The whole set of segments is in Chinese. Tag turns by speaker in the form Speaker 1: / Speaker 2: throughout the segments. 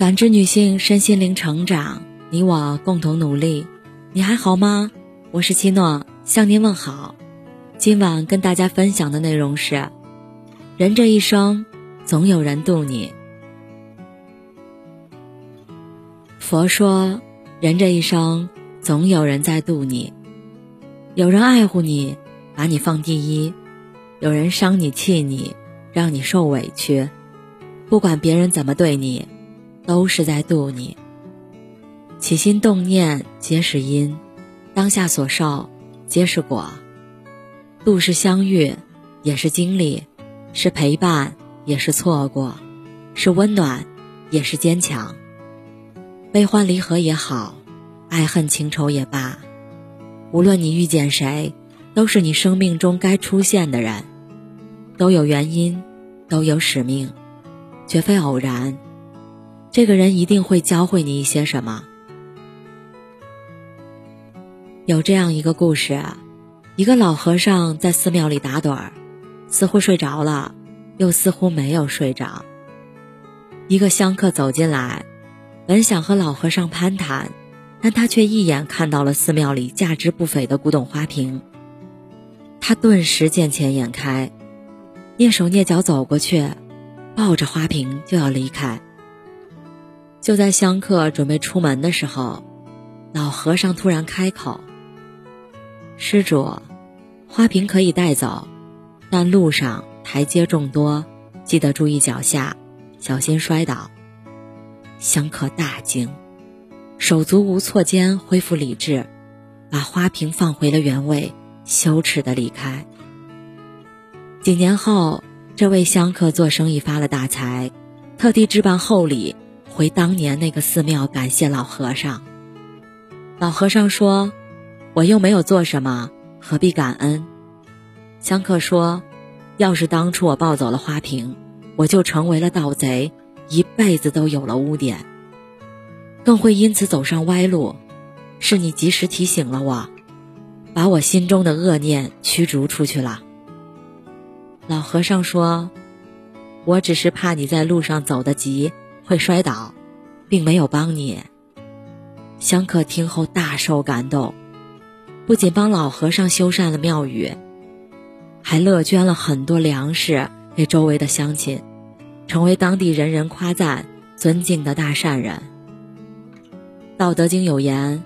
Speaker 1: 感知女性身心灵成长，你我共同努力。你还好吗？我是七诺，向您问好。今晚跟大家分享的内容是：人这一生，总有人渡你。佛说，人这一生，总有人在渡你。有人爱护你，把你放第一；有人伤你、气你，让你受委屈。不管别人怎么对你。都是在渡你。起心动念皆是因，当下所受皆是果。渡是相遇，也是经历；是陪伴，也是错过；是温暖，也是坚强。悲欢离合也好，爱恨情仇也罢，无论你遇见谁，都是你生命中该出现的人，都有原因，都有使命，绝非偶然。这个人一定会教会你一些什么。有这样一个故事，一个老和尚在寺庙里打盹儿，似乎睡着了，又似乎没有睡着。一个香客走进来，本想和老和尚攀谈，但他却一眼看到了寺庙里价值不菲的古董花瓶。他顿时见钱眼开，蹑手蹑脚走过去，抱着花瓶就要离开。就在香客准备出门的时候，老和尚突然开口：“施主，花瓶可以带走，但路上台阶众多，记得注意脚下，小心摔倒。”香客大惊，手足无措间恢复理智，把花瓶放回了原位，羞耻的离开。几年后，这位香客做生意发了大财，特地置办厚礼。回当年那个寺庙感谢老和尚。老和尚说：“我又没有做什么，何必感恩？”香客说：“要是当初我抱走了花瓶，我就成为了盗贼，一辈子都有了污点，更会因此走上歪路。是你及时提醒了我，把我心中的恶念驱逐出去了。”老和尚说：“我只是怕你在路上走得急。”会摔倒，并没有帮你。香客听后大受感动，不仅帮老和尚修缮了庙宇，还乐捐了很多粮食给周围的乡亲，成为当地人人夸赞、尊敬的大善人。道德经有言：“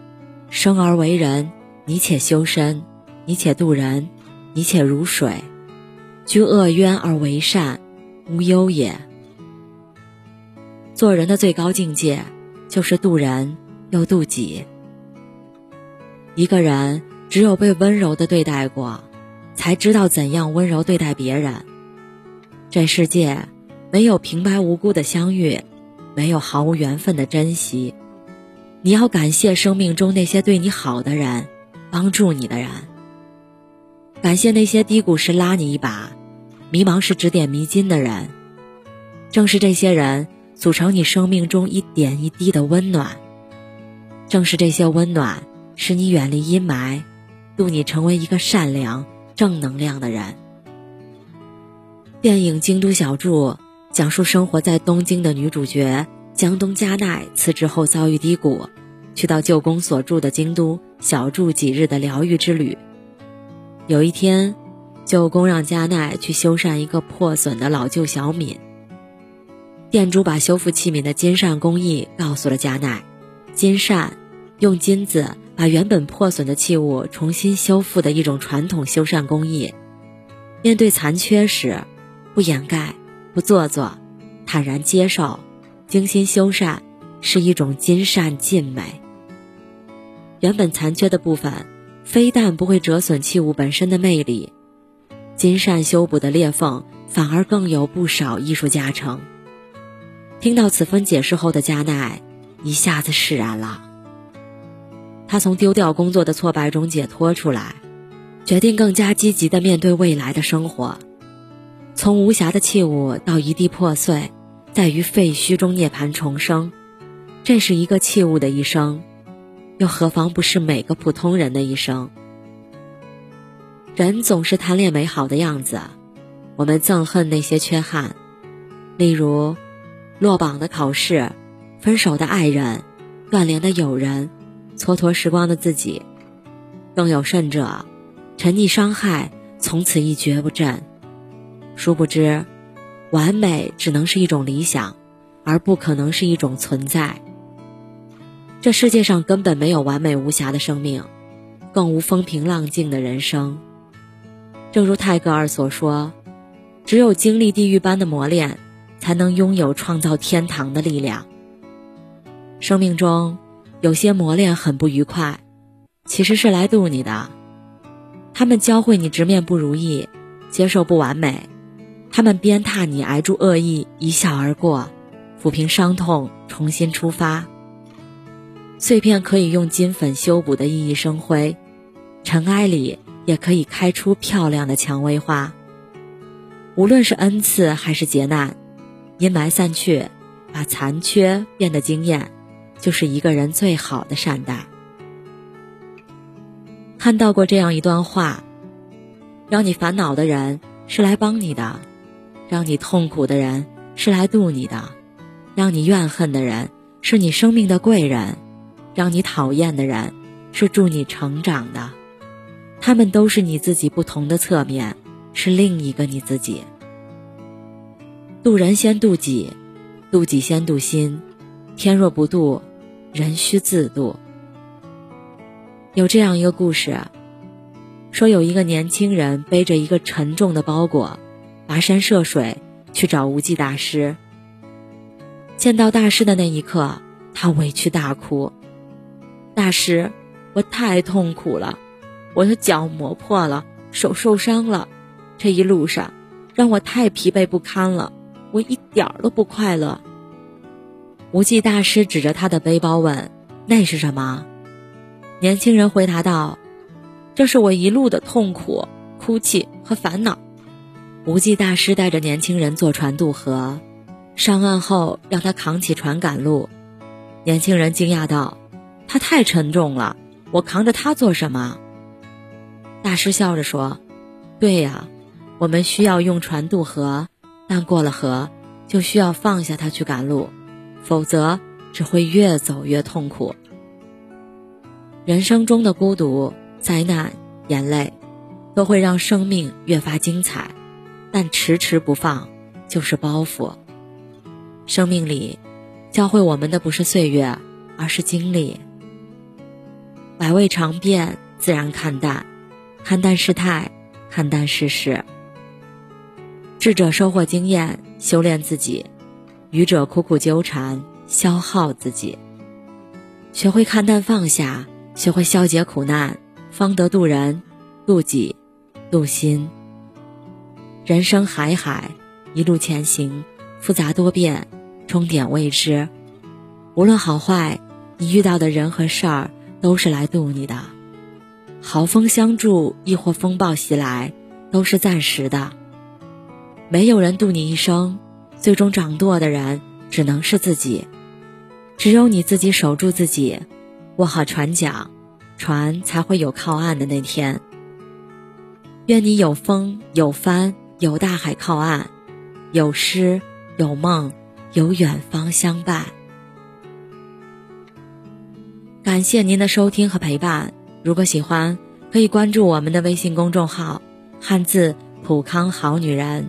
Speaker 1: 生而为人，你且修身，你且度人，你且如水，居恶渊而为善，无忧也。”做人的最高境界，就是渡人又渡己。一个人只有被温柔的对待过，才知道怎样温柔对待别人。这世界没有平白无故的相遇，没有毫无缘分的珍惜。你要感谢生命中那些对你好的人，帮助你的人。感谢那些低谷时拉你一把，迷茫时指点迷津的人。正是这些人。组成你生命中一点一滴的温暖，正是这些温暖，使你远离阴霾，渡你成为一个善良、正能量的人。电影《京都小筑》讲述生活在东京的女主角江东加奈辞职后遭遇低谷，去到舅公所住的京都小住几日的疗愈之旅。有一天，舅公让加奈去修缮一个破损的老旧小敏。店主把修复器皿的金善工艺告诉了加奈。金善用金子把原本破损的器物重新修复的一种传统修缮工艺。面对残缺时，不掩盖，不做作，坦然接受，精心修缮，是一种金善尽美。原本残缺的部分，非但不会折损器物本身的魅力，金善修补的裂缝反而更有不少艺术加成。听到此番解释后的加奈一下子释然了。他从丢掉工作的挫败中解脱出来，决定更加积极的面对未来的生活。从无瑕的器物到一地破碎，在于废墟中涅槃重生，这是一个器物的一生，又何妨不是每个普通人的一生？人总是贪恋美好的样子，我们憎恨那些缺憾，例如。落榜的考试，分手的爱人，断联的友人，蹉跎时光的自己，更有甚者，沉溺伤害，从此一蹶不振。殊不知，完美只能是一种理想，而不可能是一种存在。这世界上根本没有完美无瑕的生命，更无风平浪静的人生。正如泰戈尔所说：“只有经历地狱般的磨练，才能拥有创造天堂的力量。”生命中有些磨练很不愉快，其实是来渡你的。他们教会你直面不如意，接受不完美。他们鞭挞你挨住恶意，一笑而过，抚平伤痛，重新出发。碎片可以用金粉修补的熠熠生辉，尘埃里也可以开出漂亮的蔷薇花。无论是恩赐还是劫难，阴霾散去，把残缺变得惊艳，就是一个人最好的善待。看到过这样一段话：让你烦恼的人是来帮你的。让你痛苦的人是来渡你的，让你怨恨的人是你生命的贵人，让你讨厌的人是助你成长的，他们都是你自己不同的侧面，是另一个你自己。渡人先渡己，渡己先渡心，天若不渡，人须自渡。有这样一个故事，说有一个年轻人背着一个沉重的包裹。跋山涉水去找无忌大师。见到大师的那一刻，他委屈大哭：“大师，我太痛苦了，我的脚磨破了，手受伤了，这一路上让我太疲惫不堪了，我一点儿都不快乐。”无忌大师指着他的背包问：“那是什么？”年轻人回答道：“这是我一路的痛苦、哭泣和烦恼。”无忌大师带着年轻人坐船渡河，上岸后让他扛起船赶路。年轻人惊讶道：“他太沉重了，我扛着他做什么？”大师笑着说：“对呀，我们需要用船渡河，但过了河就需要放下它去赶路，否则只会越走越痛苦。人生中的孤独、灾难、眼泪，都会让生命越发精彩。”但迟迟不放，就是包袱。生命里，教会我们的不是岁月，而是经历。百味尝遍，自然看淡，看淡世态，看淡世事。智者收获经验，修炼自己；愚者苦苦纠缠，消耗自己。学会看淡放下，学会消解苦难，方得渡人、渡己、渡心。人生海海，一路前行，复杂多变，终点未知。无论好坏，你遇到的人和事儿都是来渡你的。好风相助，亦或风暴袭来，都是暂时的。没有人渡你一生，最终掌舵的人只能是自己。只有你自己守住自己，握好船桨，船才会有靠岸的那天。愿你有风有帆。有大海靠岸，有诗，有梦，有远方相伴。感谢您的收听和陪伴。如果喜欢，可以关注我们的微信公众号“汉字普康好女人”，